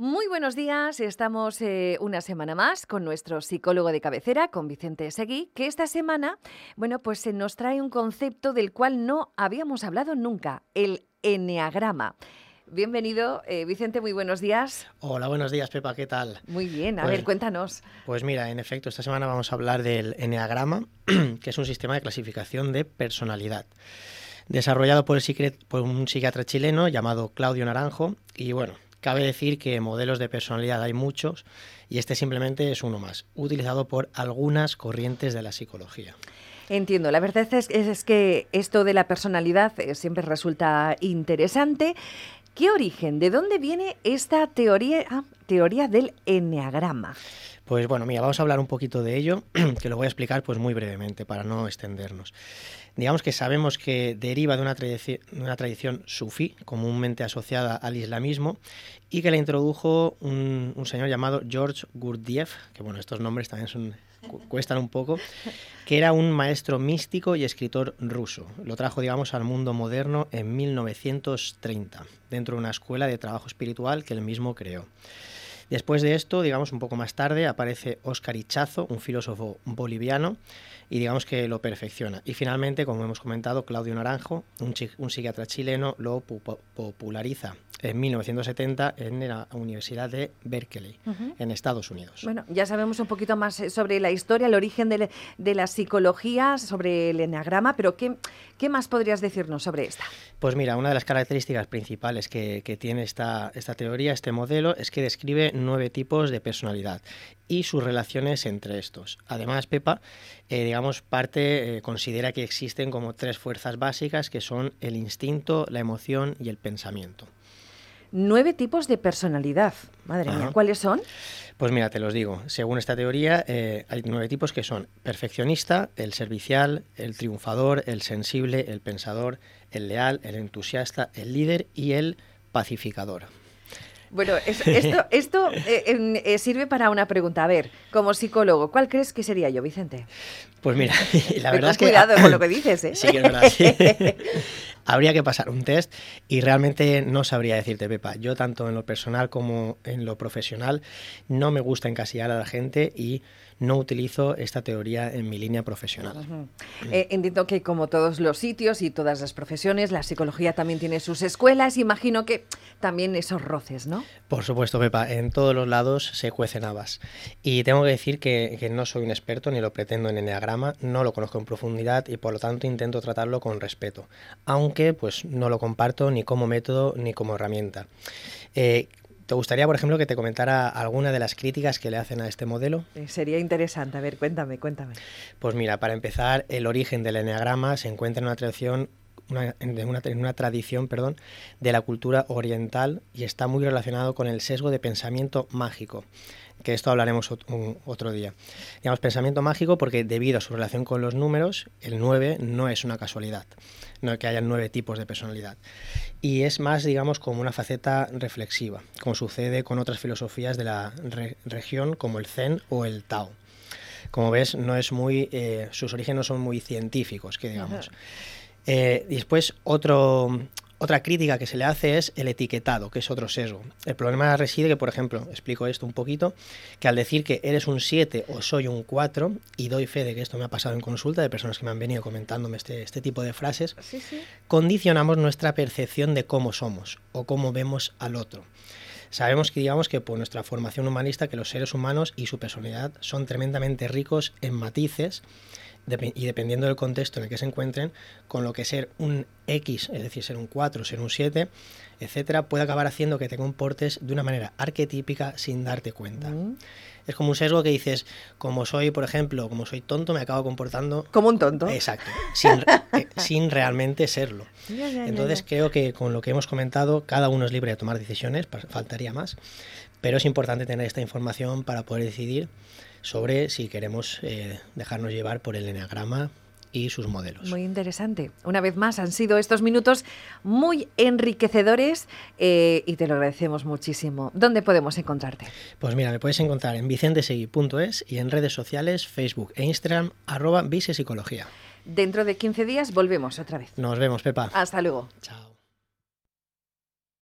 Muy buenos días, estamos eh, una semana más con nuestro psicólogo de cabecera, con Vicente Seguí, que esta semana, bueno, pues se nos trae un concepto del cual no habíamos hablado nunca, el enneagrama. Bienvenido, eh, Vicente, muy buenos días. Hola, buenos días, Pepa, ¿qué tal? Muy bien, a Pues- ver, cuéntanos. Pues mira, en efecto, esta semana vamos a hablar del Enneagrama, que es un sistema de clasificación de personalidad, desarrollado por, el por un psiquiatra chileno llamado Claudio Naranjo. Y bueno, cabe decir que modelos de personalidad hay muchos y este simplemente es uno más, utilizado por algunas corrientes de la psicología. Entiendo, la verdad es, es- es que esto de la personalidad eh, siempre resulta interesante. ¿Qué origen, de dónde viene esta teoría, ah, teoría del enneagrama? Pues bueno, mira, vamos a hablar un poquito de ello, que lo voy a explicar pues muy brevemente para no extendernos. Digamos que sabemos que deriva de una, tradición sufí, comúnmente asociada al islamismo, y que la introdujo un, un señor llamado George Gurdjieff, que bueno, estos nombres también son, cu- cuestan un poco, que era un maestro místico y escritor ruso. Lo trajo, digamos, al mundo moderno en 1930, dentro de una escuela de trabajo espiritual que él mismo creó. Después de esto, digamos un poco más tarde, aparece Óscar Ichazo, un filósofo boliviano, y digamos que lo perfecciona. Y finalmente, como hemos comentado, Claudio Naranjo, un, un psiquiatra chileno, lo pu- populariza en 1970 en la Universidad de Berkeley, en Estados Unidos. Bueno, ya sabemos un poquito más eh, sobre la historia, el origen de, de la psicología, sobre el enneagrama, pero ¿qué, ¿qué más podrías decirnos sobre esta? Pues mira, una de las características principales que, que tiene esta, esta teoría, este modelo, es que describe nueve tipos de personalidad y sus relaciones entre estos. Además, Pepa, eh, digamos, parte eh, considera que existen como tres fuerzas básicas que son el instinto, la emoción y el pensamiento. Nueve tipos de personalidad. Madre mía. ¿cuáles son? Pues mira, te los digo. Según esta teoría, eh, hay nueve tipos que son perfeccionista, el servicial, el triunfador, el sensible, el pensador, el leal, el entusiasta, el líder y el pacificador. Bueno, es- esto, esto eh, eh, sirve para una pregunta. A ver, como psicólogo, ¿cuál crees que sería yo, Vicente? Pues mira, la verdad es que... cuidado con lo que dices, ¿eh? Sí, que es verdad, sí. Habría que pasar un test y realmente no sabría decirte, Pepa. Yo tanto en lo personal como en lo profesional no me gusta encasillar a la gente y no utilizo esta teoría en mi línea profesional. Ujú. Eh, entiendo que como todos los sitios y todas las profesiones, la psicología también tiene sus escuelas. Imagino que también esos roces, ¿no? Por supuesto, Pepa, en todos los lados se cuecen habas. Y tengo que decir que, que no soy un experto ni lo pretendo en enneagrama, no lo conozco en profundidad y por lo tanto intento tratarlo con respeto, aunque pues no lo comparto ni como método ni como herramienta. Eh, ¿Te gustaría, por ejemplo, que te comentara alguna de las críticas que le hacen a este modelo? Eh, sería interesante. A ver, cuéntame, cuéntame. Pues mira, para empezar, el origen del enneagrama se encuentra en una tradición, una, en, una, tradición perdón, de la cultura oriental y está muy relacionado con el sesgo de pensamiento mágico, que esto hablaremos otro día. Digamos, pensamiento mágico porque debido a su relación con los números, el 9 no es una casualidad, no que haya nueve tipos de personalidad. Y es más, digamos, como una faceta reflexiva, como sucede con otras filosofías de la re- región como el Zen o el Tao como ves, no es muy, eh, sus orígenes no son muy científicos, que digamos. Eh, después, otro, otra crítica que se le hace es el etiquetado, que es otro sesgo. El problema reside que, por ejemplo, explico esto un poquito, que al decir que eres un 7 o soy un 4, y doy fe de que esto me ha pasado en consulta de personas que me han venido comentándome este, este tipo de frases, Sí, sí. condicionamos nuestra percepción de cómo somos o cómo vemos al otro. Sabemos que digamos que por nuestra formación humanista que los seres humanos y su personalidad son tremendamente ricos en matices y dependiendo del contexto en el que se encuentren, con lo que ser un X, es decir, ser un 4, ser un 7, etcétera, puede acabar haciendo que te comportes de una manera arquetípica sin darte cuenta. Mm. Es como un sesgo que dices, como soy, por ejemplo, como soy tonto, me acabo comportando Como un tonto. Exacto, sin, eh, sin realmente serlo. Entonces creo que con lo que hemos comentado, cada uno es libre de tomar decisiones, faltaría más, pero es importante tener esta información para poder decidir sobre si queremos eh, dejarnos llevar por el enneagrama y sus modelos. Muy interesante. Una vez más, han sido estos minutos muy enriquecedores eh, y te lo agradecemos muchísimo. ¿Dónde podemos encontrarte? Pues mira, me puedes encontrar en vicentesegui.es y en redes sociales, Facebook e Instagram, arroba visepsicología. Dentro de 15 días volvemos otra vez. Nos vemos, Pepa. Hasta luego. Chao.